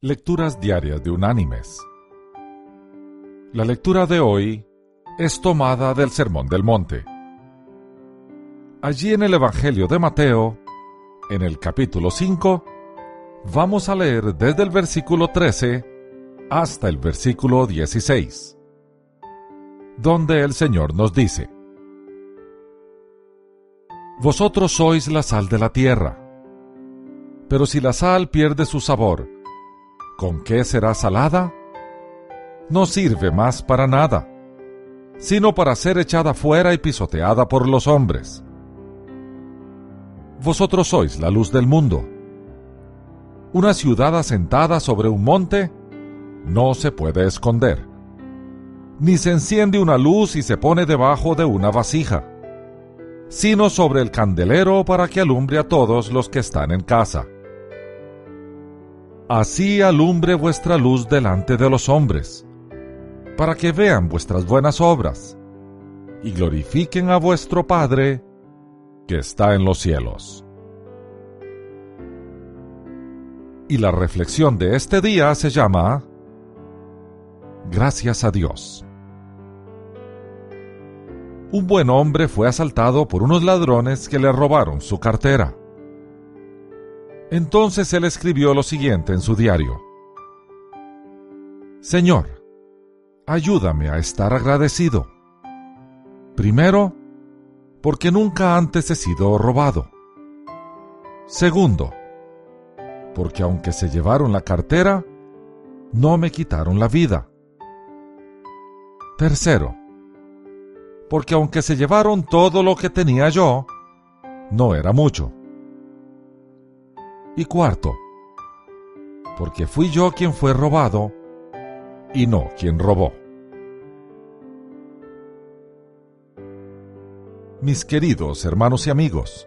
Lecturas Diarias de Unánimes. La lectura de hoy es tomada del Sermón del Monte. Allí en el Evangelio de Mateo, en el capítulo 5, vamos a leer desde el versículo 13 hasta el versículo 16, donde el Señor nos dice, Vosotros sois la sal de la tierra, pero si la sal pierde su sabor, ¿con qué será salada? No sirve más para nada, sino para ser echada fuera y pisoteada por los hombres. Vosotros sois la luz del mundo. Una ciudad asentada sobre un monte no se puede esconder, ni se enciende una luz y se pone debajo de una vasija, sino sobre el candelero para que alumbre a todos los que están en casa. Así alumbre vuestra luz delante de los hombres, para que vean vuestras buenas obras y glorifiquen a vuestro Padre que está en los cielos. Y la reflexión de este día se llama Gracias a Dios. Un buen hombre fue asaltado por unos ladrones que le robaron su cartera. Entonces él escribió lo siguiente en su diario. Señor, ayúdame a estar agradecido. Primero, porque nunca antes he sido robado. Segundo, porque aunque se llevaron la cartera, no me quitaron la vida. Tercero, porque aunque se llevaron todo lo que tenía yo, no era mucho. Y cuarto, porque fui yo quien fue robado y no quien robó. Mis queridos hermanos y amigos,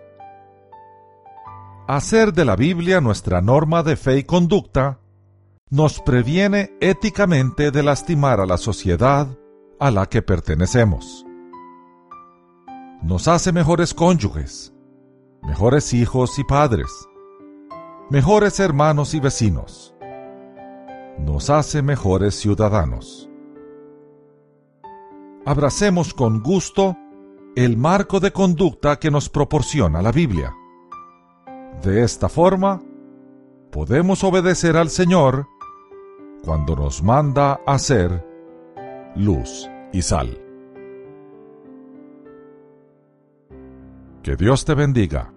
hacer de la Biblia nuestra norma de fe y conducta nos previene éticamente de lastimar a la sociedad a la que pertenecemos. Nos hace mejores cónyuges, mejores hijos y padres, mejores hermanos y vecinos. Nos hace mejores ciudadanos. Abracemos con gusto el marco de conducta que nos proporciona la Biblia. De esta forma, podemos obedecer al Señor cuando nos manda a ser luz y sal. Que Dios te bendiga.